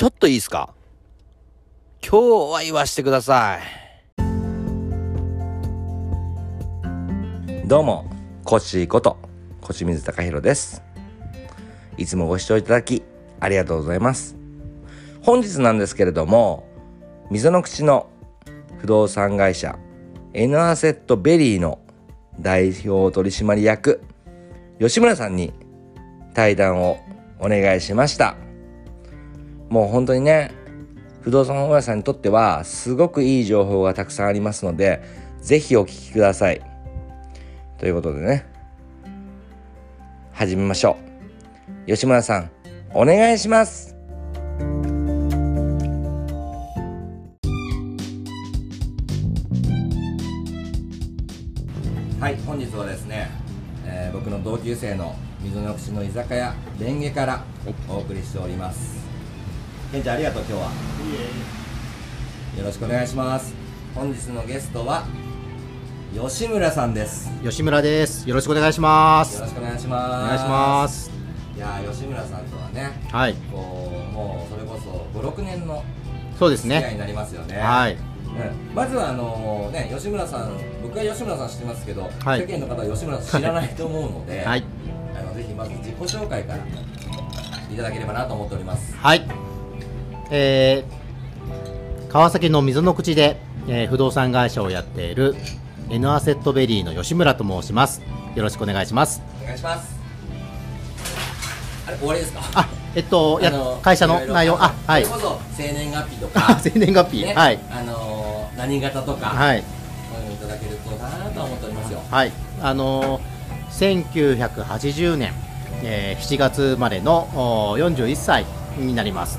ちょっといいですか？今日は言わしてください。どうも、コッシーこと、コシ水隆弘です。いつもご視聴いただき、ありがとうございます。本日なんですけれども、溝の口の不動産会社、N アセットベリーの代表取締役、吉村さんに対談をお願いしました。もう本当にね、不動産大家さんにとってはすごくいい情報がたくさんありますので、ぜひお聞きください。ということでね、始めましょう。吉村さん、お願いします。はい、本日はですね、えー、僕の同級生の水の口の居酒屋レンゲからお送りしております。ケンちゃんありがとう今日は。よろしくお願いします。本日のゲストは吉村さんです。吉村です。よろしくお願いします。よろしくお願いします。お願いします。いや吉村さんとはねはい。こうもうそれこそ56年のそうですね。になりますよね。はい、まずはあのね吉村さん僕は吉村さん知ってますけど、はい、世間の方は吉村さん知らないと思うので、はい、あのぜひまず自己紹介からいただければなと思っております。はいえー、川崎の溝の口で、えー、不動産会社をやっている N アセットベリーの吉村と申します。よろしくお願いします。お願いします。あれ終わりですか？あえっとや会社の内容？あはい。それこそ生年月日とか。生年月日、ね、はい。あのー、何型とか。はい。そういうのいただけるとなと思っておりますよ。はい。あのー、1980年、えー、7月までの41歳になります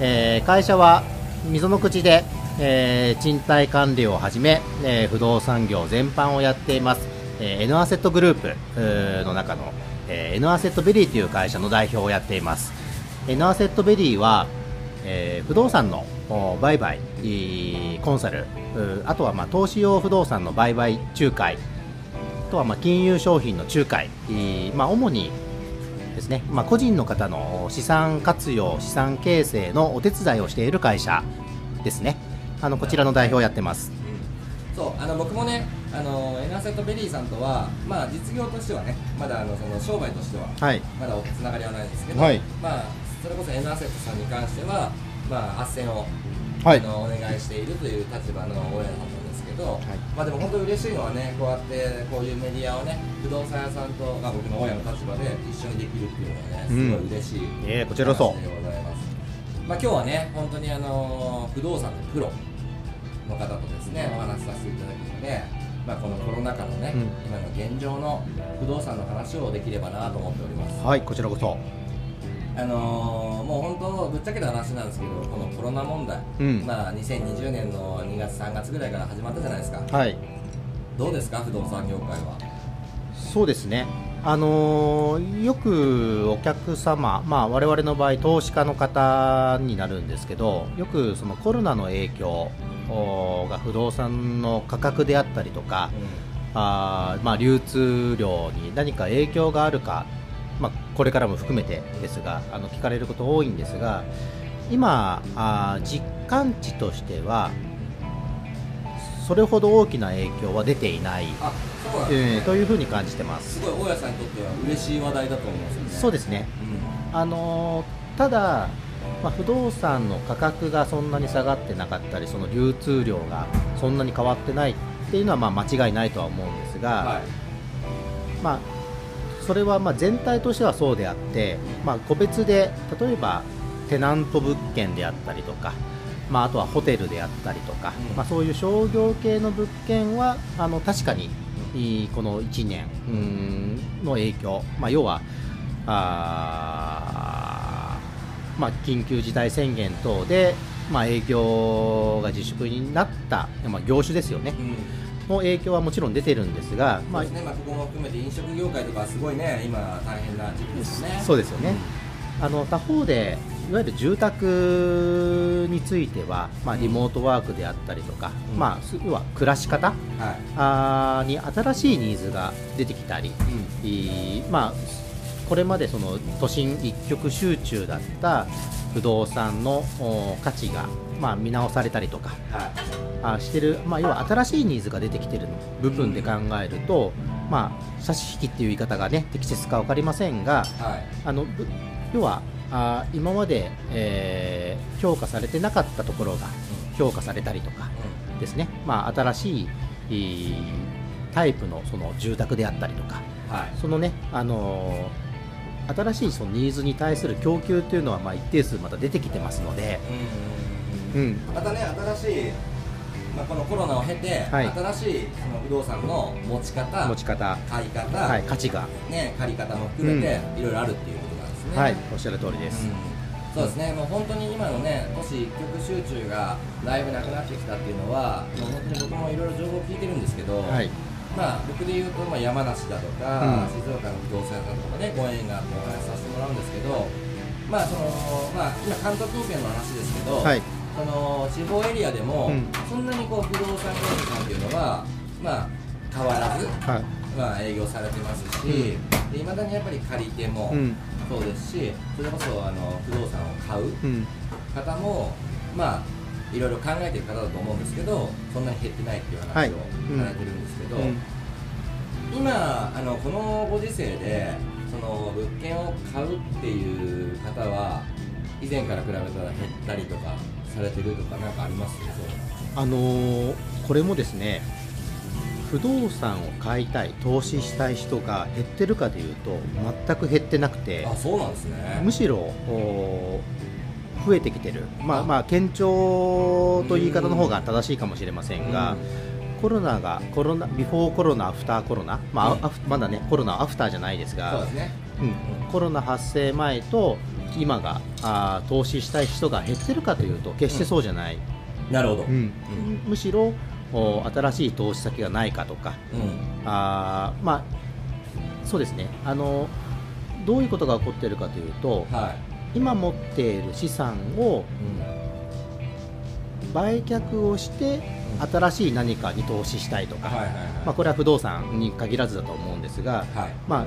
えー、会社は溝の口で、えー、賃貸管理をはじめ、えー、不動産業全般をやっています、えー、N アセットグループの中の、えー、N アセットベリーという会社の代表をやっています。N アセットベリーは、えー、不動産の売買コンサルあとはまあ投資用不動産の売買仲介あとはまあ金融商品の仲介、まあ、主にですね、まあ、個人の方の資産活用、資産形成のお手伝いをしている会社ですね、あのこちらの代表をやってます。そうあの僕もね、あのエナーセットベリーさんとは、まあ、実業としてはね、まだあのその商売としては、はい、まだつながりはないんですけど、はい、まあ、それこそエナーセットさんに関しては、まあ、斡旋を、はい、あのお願いしているという立場の親の方けど、はい、まあでも本当に嬉しいのはねこうやってこういうメディアをね不動産屋さんと、まあ、僕の親の立場で一緒にできるっていうのはねすごい嬉しい、うん、えー、こちらこそ。でございます。まあ今日はね本当にあの不動産のプロの方とですねお話しさせていただくので、まあ、このコロナ禍のね、うん、今の現状の不動産の話をできればなと思っております。はいこちらこそあのー、もう本当ぶっちゃけた話なんですけどこのコロナ問題、うん、まあ、2020年の2月3月ぐらいから始まったじゃないですか。はい。どうですか不動産業界は？そうですね。あのー、よくお客様、まあ、我々の場合投資家の方になるんですけどよくそのコロナの影響が不動産の価格であったりとか、うん、あまあ、流通量に何か影響があるかまあ、これからも含めてですがあの聞かれること多いんですが今あ実感値としてはそれほど大きな影響は出ていない、えー、というふうに感じてます。すごい大家さんにとっては嬉しい話題だと思いますよね。そうですね、うん、あのただ、まあ、不動産の価格がそんなに下がってなかったりその流通量がそんなに変わってないっていうのはまあ間違いないとは思うんですが、はい、まあそれはま全体としてはそうであって、まあ、個別で例えばテナント物件であったりとか、まあ、あとはホテルであったりとか、うん、まあ、そういう商業系の物件はあの確かにこの1年の影響、まあ、要はあ、まあ、緊急事態宣言等で、まあ、営業が自粛になった、まあ、業種ですよね。うんの影響はもちろん出てるんですが、まあ、ね、まあ、ここも含めて飲食業界とかすごいね、今、大変な時期ですね。そうですよね、うん、あの他方でいわゆる住宅については、まあ、リモートワークであったりとか、うん、まあ、要は暮らし方、はい、あに新しいニーズが出てきたり、うん、まあ、これまでその都心一極集中だった不動産のお価値が、まあ、見直されたりとかはい。あしてる、まあ、要は新しいニーズが出てきてる部分で考えると、まあ、差し引きっていう言い方がね適切か分かりませんがはい。あのぶ要はあ今まで、えー評価されてなかったところが評価されたりとかですね、まあ、新しいタイプのその住宅であったりとかはい。そのね、あのー新しいそのニーズに対する供給っていうのはまあ一定数また出てきてますので、うんうん、またね新しい、まあ、このコロナを経て、はい。新しいその不動産の持ち方持ち方、買い方、はい、価値が、ね、借り方も含めて、いろいろあるっていうことなんですね。はい、おっしゃる通りです。うん。そうですね、もう本当に今のね、都市一極集中がだいぶなくなってきたっていうのは、もう本当に僕もいろいろ情報を聞いてるんですけど、はい、まあ、僕で言うと、まあ、山梨だとか、うん。静岡の不動産屋さんとかね、ご縁があってお話しさせてもらうんですけど、まあそのまあ、今、関東近辺の話ですけど、はい、その地方エリアでも、うん。そんなにこう不動産業者さんっていうのは、まあ、変わらず、はい、まあ、営業されてますし、いまだにやっぱり借り手もうん、そうですし、それこそあの不動産を買ううん、方も、まあ、いろいろ考えてる方だと思うんですけど、そんなに減ってないっていう話をうんされてるんですけど、うん。今あの、このご時世で、その物件を買うっていう方は、以前から比べたら減ったりとかされてるとか、なんかありますあのーこれもですね、不動産を買いたい、投資したい人が減ってるかでいうと、全く減ってなくてあ、、そうなんですね。むしろ増えてきてる、まあ、まあ、堅調という言い方の方が正しいかもしれませんが、コロナが、コロナ、ビフォーコロナ、アフターコロナ、まあ、うん。アフまだね、コロナ、アフターじゃないですがね。うん、コロナ発生前と今があー投資したい人が減ってるかというと決してそうじゃない、なるほど。うん。むしろお新しい投資先がないかとかうん。あーまあそうですね。あのどういうことが起こっているかというとは今持っている資産を売却をして新しい何かに投資したいとか。まあ、これは不動産に限らずだと思うんですが、はい。まあ、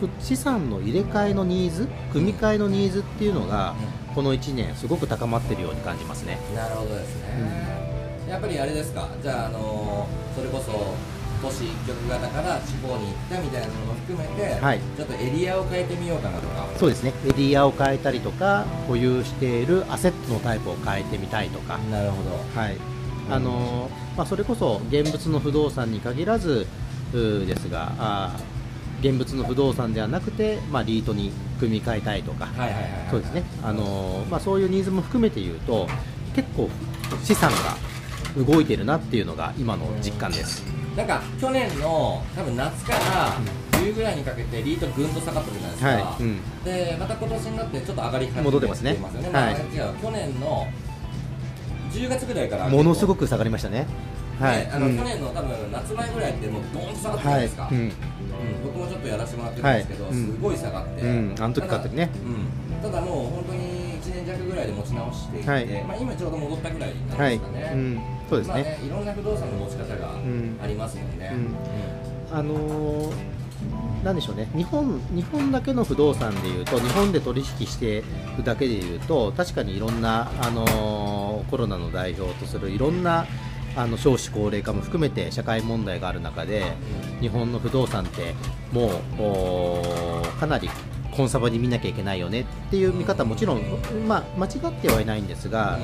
ふ資産の入れ替えのニーズ組み替えのニーズっていうのが、この1年すごく高まっているように感じますね。なるほどですね。やっぱりあれですか？じゃああのそれこそ都市一極型から地方に行ったみたいなのも含めて、はいちょっとエリアを変えてみようかなとか。そうですねエリアを変えたりとか保有しているアセットのタイプを変えてみたいとか、なるほど。はいあのまあ、それこそ現物の不動産に限らずですがあー現物の不動産ではなくて、まあ、リートに組み替えたいとか、はいはいはいはい。そうですね、あのまあ、そういうニーズも含めて言うと結構資産が動いてるなっていうのが今の実感です。なんか去年の多分夏から冬ぐらいにかけてリートぐんと下がったじゃないですか。はい。うん。でまた今年になってちょっと上がり始めて戻ってますね。よね。はい。去年の10月ぐらいからものすごくく下がりましたね。はい、ねあのうん。去年の多分夏前ぐらいってもうドーンと下がったじゃないですか、はい。うん。うん僕もちょっとやらせてもらってるんですけど、はい。うん。すごい下がって、うん。あの時買った時ね。うん、ただもう持ち直していて、はい。まあ、今ちょうど戻ったぐらいになりまはい、すかね、うん、そうですね。まあねいろんな不動産の持ち方がん。ありますもんね、うん。あのーなんでしょうね。日本日本だけの不動産でいうと日本で取引してるだけでいうと確かにいろんな、あのーコロナの代表とするいろんなあの少子高齢化も含めて社会問題がある中で日本の不動産ってもうかなりコンサバに見なきゃいけないよねっていう見方はもちろん、まあ、間違ってはいないんですが、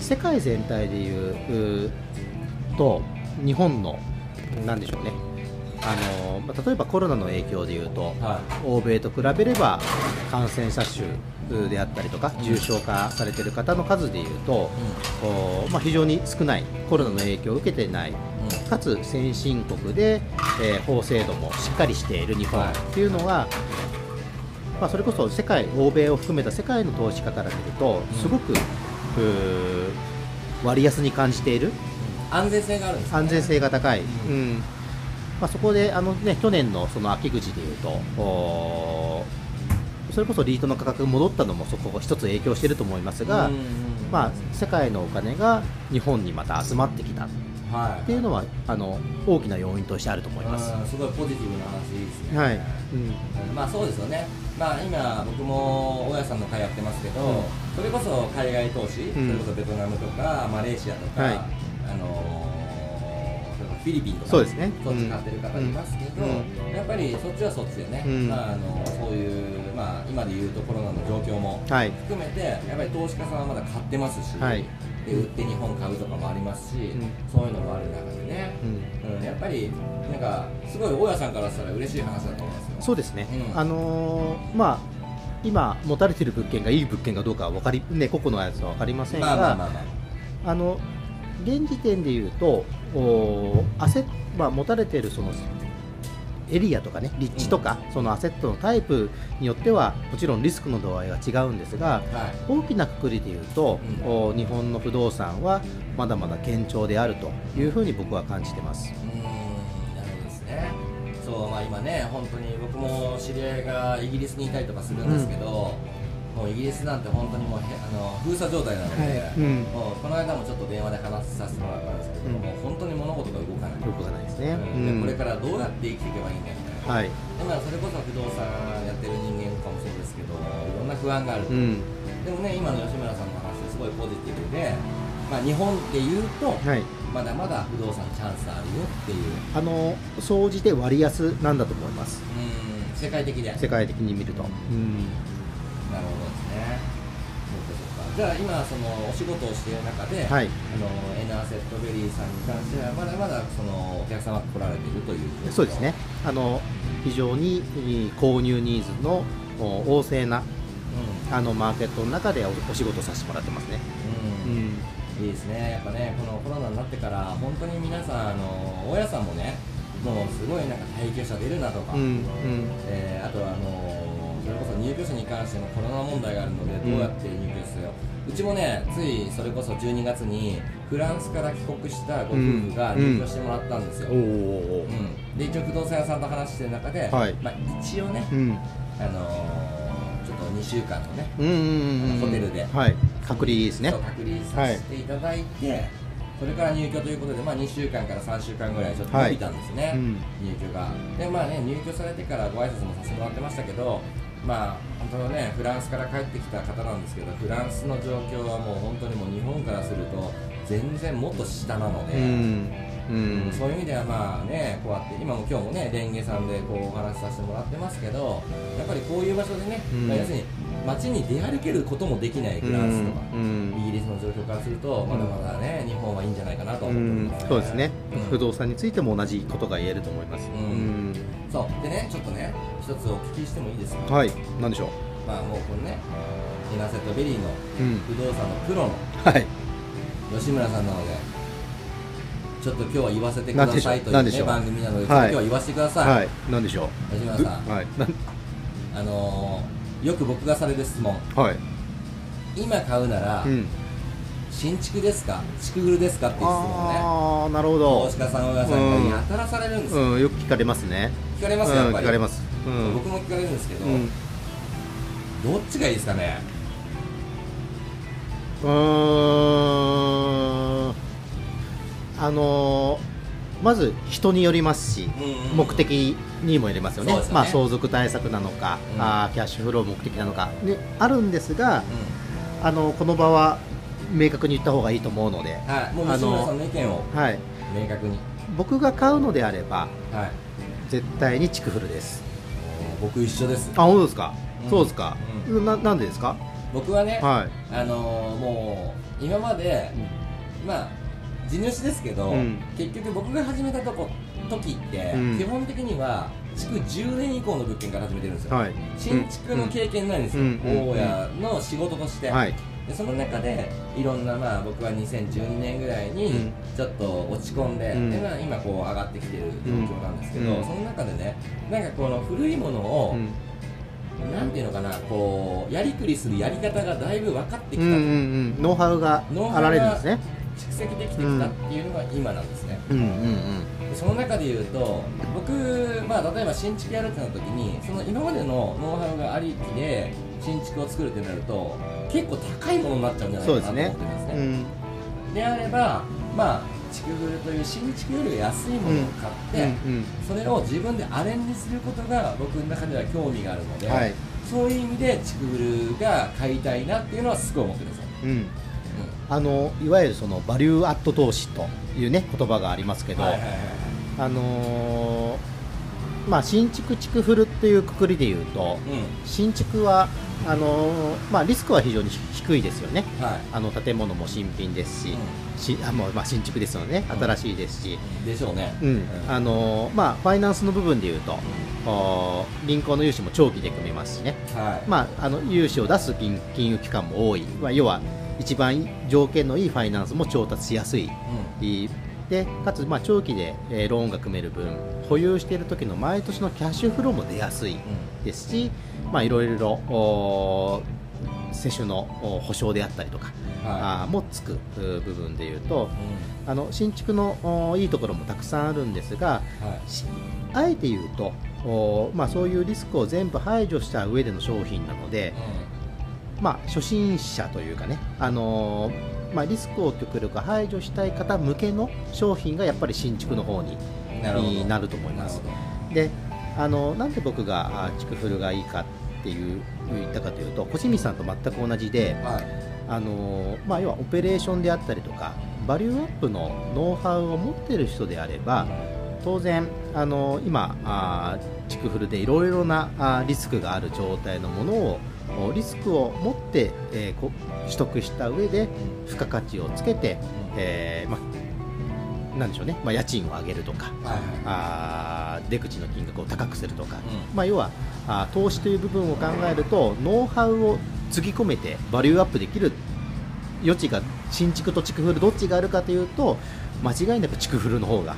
世界全体でいうと日本のなんでしょうね。あのまあ例えばコロナの影響でいうとは欧米と比べれば感染者数であったりとか重症化されている方の数でいうと、おまあ、非常に少ないコロナの影響を受けてないかつ先進国で、えー法制度もしっかりしている日本はい。っていうのは、まあ、それこそ世界欧米を含めた世界の投資家から見るとすごく、割安に感じている安全性があるんですね。安全性が高い、うん。まあ、そこであの、ね、去年のその秋口でいうとそれこそリートの価格が戻ったのもそこが一つ影響していると思いますが、うんまあ、世界のお金が日本にまた集まってきたはいっていうのはあの大きな要因としてあると思います。うんすごいポジティブな話ですね。はい、うん。うん。まあそうですよね、まあ、今、僕も大家さんの会やってますけど、うん。それこそ海外投資、うん。それこそベトナムとか、マレーシアとか、はい。あのーィリピンとか、そうですね。そっち買ってる方いますけど、うん。やっぱりそっちはそっちでね、うん。まあ、あのそういう、まあ、今でいうとコロナの状況もはい。含めて、やっぱり投資家さんはまだ買ってますし、はい。で売って日本買うとかもありますし、ん。そういうのもある中でね。うん。うん、やっぱりなんかすごい大家さんからしたら嬉しい話だと思いますよ。そうですね、うん。あのーまあ今持たれている物件がいい物件かどうかは分かりね個々のやつは分かりませんが、まあまあまあまあ。あの現時点でいうとおアセまあ、持たれているそのエリアとかね立地とか、そのアセットのタイプによってはもちろんリスクの度合いが違うんですがはい。大きなくくりでいうと、うんお日本の不動産はまだまだ堅調であるというふうに僕は感じてます。うーん、なるほどですね。そう、まあ今ね、本当に僕も知り合いがイギリスにいたりとかするんですけど、もうイギリスなんて本当にもうへあの封鎖状態なので、はいうんもうこの間もちょっと電話で話させてもらったんですけど、うんもう本当に物事が動かない。よくがないですね。うんでこれうんからどうやって生きていけばいいんだみたいな。はい。でまあそれこそ不動産やってる人間かもそうですけど、いろんな不安があると。うん。でもね、今の吉村さんの話すごいポジティブで、まあ、日本で言うと、はい。まだまだ不動産チャンスあるよっていう、あの総じて割安なんだと思います。うん、世界的で。世界的に見ると。うん。なるほどですね。そうか。そうかじゃあ今そのお仕事をしている中で、はい。あのエナーセットベリーさんに関してはまだまだそのお客様が来られているというそうですね。あの非常に購入ニーズのお旺盛なうあのマーケットの中でおお仕事させてもらってますね。ん、うん。うん。いいですね、やっぱね、このコロナになってから、本当に皆さん、あの大家さんもね、もうすごいなんか退去者出るなとか、うん。うん。えーあとはあのそれこそ入居者に関してのコロナ問題があるので、どうやって入居するよ、うちもね、ついそれこそ12月に、フランスから帰国したご夫婦が入居してもらったんですよ。おおうんで一応不動産屋さんと話してる中で、はいまあ、一応ね、うん。あのーちょっと2週間のね、うんうんうんうん。ホテルではい。隔離ですね。隔離させていただいて、それから入居ということで、まあ、2週間から3週間ぐらいちょっと伸びたんですね、はいうん入居が。で、まあね、入居されてからご挨拶もさせてもらってましたけど、まあ、本当のね、フランスから帰ってきた方なんですけど、フランスの状況はもう本当にもう日本からすると、全然もっと下なので。うん。うん。そういう意味ではまあね、こうやって今も今日もね、レンゲさんでこうお話しさせてもらってますけど、やっぱりこういう場所でね、うんまあ要するに街に出歩けることもできないフランスとか、うんイギリスの状況からすると、まだまだね、日本はいいんじゃないかなとう思ってんます、ねそうですね、うん不動産についても同じことが言えると思います。うんそう、でね、ちょっとね、一つお聞きしてもいいですか、はい、なんでしょう？まあもうこのね、イナセットベリーのうん、不動産のプロのはい、吉村さんなので、ちょっと今日は言わせてくださいという、ね、なんでしょう？番組なので、ちょっとはい今日は言わせてください。はい、なんでしょう？吉村さん。はい、なん？あのーよく僕がされる質問。はい、今買うなら、うん、新築ですか？築古ですか？っていう質問をね。ああ、なるほ投ど資。家さん親さんからやたらされるんですよ、うん、よく聞かれますね。聞かれますよやっぱり、うん聞かれます。うん、僕も聞かれるんですけど、うん、どっちがいいですかね？うーん、あのーまず人によりますし、うんうん。目的にもよりますよね。ね。まあ、相続対策なのか、うん。あーキャッシュフロー目的なのか、であるんですが、うあのこの場は明確に言った方がいいと思うので、んはい。もうあの吉村さんの意見をはい、明確に。僕が買うのであればはい。絶対に築古です僕一緒です。あ本当ですか、うん。そうですか、ななんでですか？僕はね、はい。あのーもう今まで、まあ地主ですけど、うん。結局僕が始めたとこ時って、うん。基本的には築10年以降の物件から始めてるんですよ、はい。新築の経験ないんですよ、うん。うん。大家の仕事として、はいでその中でいろんな、まあ、僕は2012年ぐらいにうん。ちょっと落ち込んで,、うん。でまあ、今こう上がってきてる状況なんですけど、うん。その中でねなんかこの古いものを、うん。なんていうのかなこうやりくりするやり方がだいぶ分かってきた、うんうんうん。ノウハウがノウハウがあられるんですね。蓄積できてきたっていうのが今なんですね、うんうんうん。でその中で言うと僕、まあ、例えば新築やるってなった時にその今までのノウハウがありきで新築を作るってなると結構高いものになっちゃうんじゃないかなと思ってるんですね。うん。であればまあ築古という新築より安いものを買って、うんうんそれを自分でアレンジすることが僕の中では興味があるので、はい。そういう意味で築古が買いたいなっていうのはすごい思ってるんですよ、うん。あのいわゆるそのバリューアット投資というね言葉がありますけど、はいはいはいあのーまあ新築築古っていうくくりで言うと新築はあのーまあリスクは非常に低いですよね。うんはい。あの建物も新品ですし、うしあもうまあ新築ですよね。うん。新しいですし、でしょうね。うん。あのーまあファイナンスの部分で言うとお銀行の融資も長期で組めますしね。はい。まあ、あの融資を出す金金融機関も多い、まあ、要は一番条件のいいファイナンスも調達しやすいいでかつまあ長期で、えーローンが組める分保有している時の毎年のキャッシュフローも出やすいですし、まあ、いろいろお接種のお保証であったりとか、はあーもつくう部分でいうといあの新築のおいいところもたくさんあるんですがうんはい。しあえて言うとおまあ、そういうリスクを全部排除した上での商品なので、まあ、初心者というかね、あのーまあ、リスクを極力排除したい方向けの商品がやっぱり新築の方にうんなると思います。であのなんで僕があ築古がいいかっていう言ったかというと小清水さんと全く同じで、どはい。あのーまあ、要はオペレーションであったりとかバリューアップのノウハウを持っている人であれば当然あの今あー築古でいろいろなあーリスクがある状態のものをおリスクを持って、えーこ取得した上で付加価値をつけて、えーまあ、なんでしょうね、まあ、家賃を上げるとかはいはい。あー出口の金額を高くするとか、うまあ、要はあー投資という部分を考えるとノウハウをつぎ込めてバリューアップできる余地が新築と築古どっちがあるかというと間違いなく築古の方が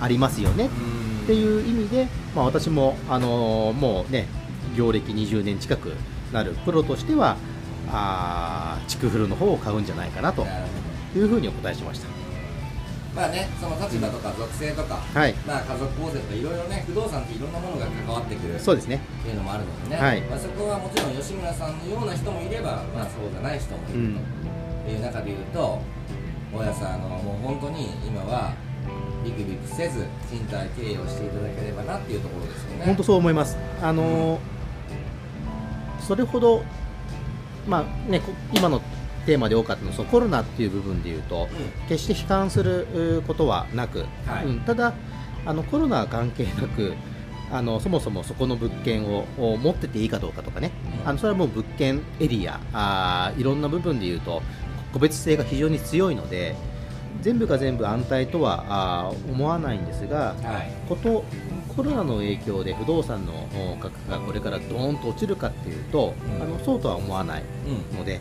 ありますよね。っていう意味で、まあ、私も、あのーもうね業歴20年近くなるプロとしてはあー築古の方を買うんじゃないかなというふうにお答えしました。まあねその立場とか属性とかはい。まあ家族構成とかいろいろね不動産っていろんなものが関わってくるっそうですね。ていうのもあるのでね、はい。まあ、そこはもちろん吉村さんのような人もいれば、まあ、そうじゃない人もいるうん。という中で言うと大家さんあのもう本当に今はビクビクせず賃貸経営をしていただければなっていうところですよね。本当そう思います。あのーそれほどまあねこ今のテーマで多かったのはそのコロナっていう部分でいうと決して悲観するうことはなく、はい。うん。ただあのコロナは関係なくあのそもそもそこの物件をを持ってていいかどうかとかね、うん。あのそれはもう物件エリアあーいろんな部分でいうと個別性が非常に強いので全部が全部安泰とはあー思わないんですがはい。ことコロナの影響で不動産のお価格がこれからドーンと落ちるかっていうと、うん。あのそうとは思わないうん。ので、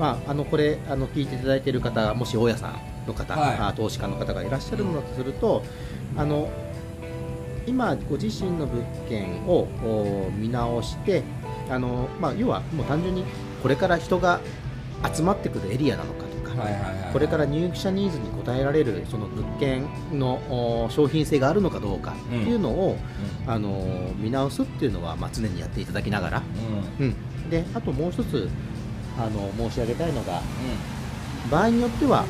まあ、あのこれあの聞いていただいている方もし大家さんの方、はい。あ投資家の方がいらっしゃるのだとすると、あの今ご自身の物件をお見直してあの、まあ、要はもう単純にこれから人が集まってくるエリアなのかこれから入居者ニーズに応えられるその物件のお商品性があるのかどうかっていうのを、あの見直すっていうのは、まあ、常にやっていただきながら、うん。うん。うん、であともう一つあの申し上げたいのが場合によっては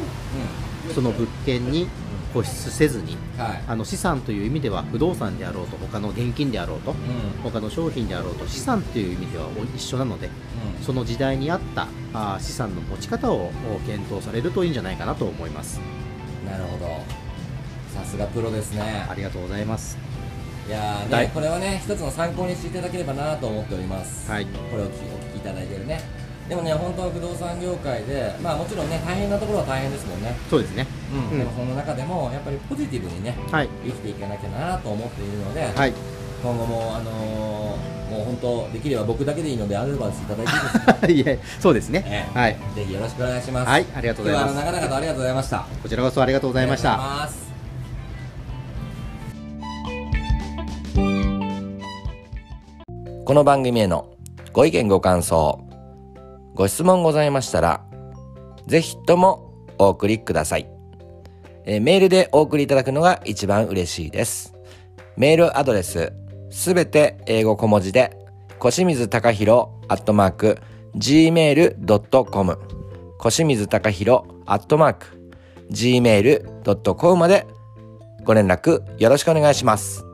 その物件に固執せずにうんはい。あの資産という意味では不動産であろうと他の現金であろうとうん。他の商品であろうと資産っていう意味では一緒なのでその時代に合ったあ資産の持ち方をお検討されるといいんじゃないかなと思います。なるほど。さすがプロですね。ありがとうございます。いやーはいねこれはね一つの参考にしていただければなと思っております。はい。これをお聞きお聞きいただいてるね。でもね本当は不動産業界でまあもちろんね大変なところは大変ですもんね。そうですねうん、うん。でもその中でもやっぱりポジティブにねはい。生きていかなきゃなと思っているので、はい。今後もあのーもう本当できれば僕だけでいいのでアドバイスいただいていいですか？そうですね。ええ。はい。ぜひよろしくお願いします。はいありがとうございます。長々とありがとうございました。こちらこそありがとうございました。この番組へのご意見ご感想ご質問ございましたらぜひともお送りください、えーメールでお送りいただくのが一番嬉しいですメールアドレスすべて英語小文字で小清水隆弘アットマーク gmail.com 小清水隆弘アットマーク gmail.com までご連絡よろしくお願いします。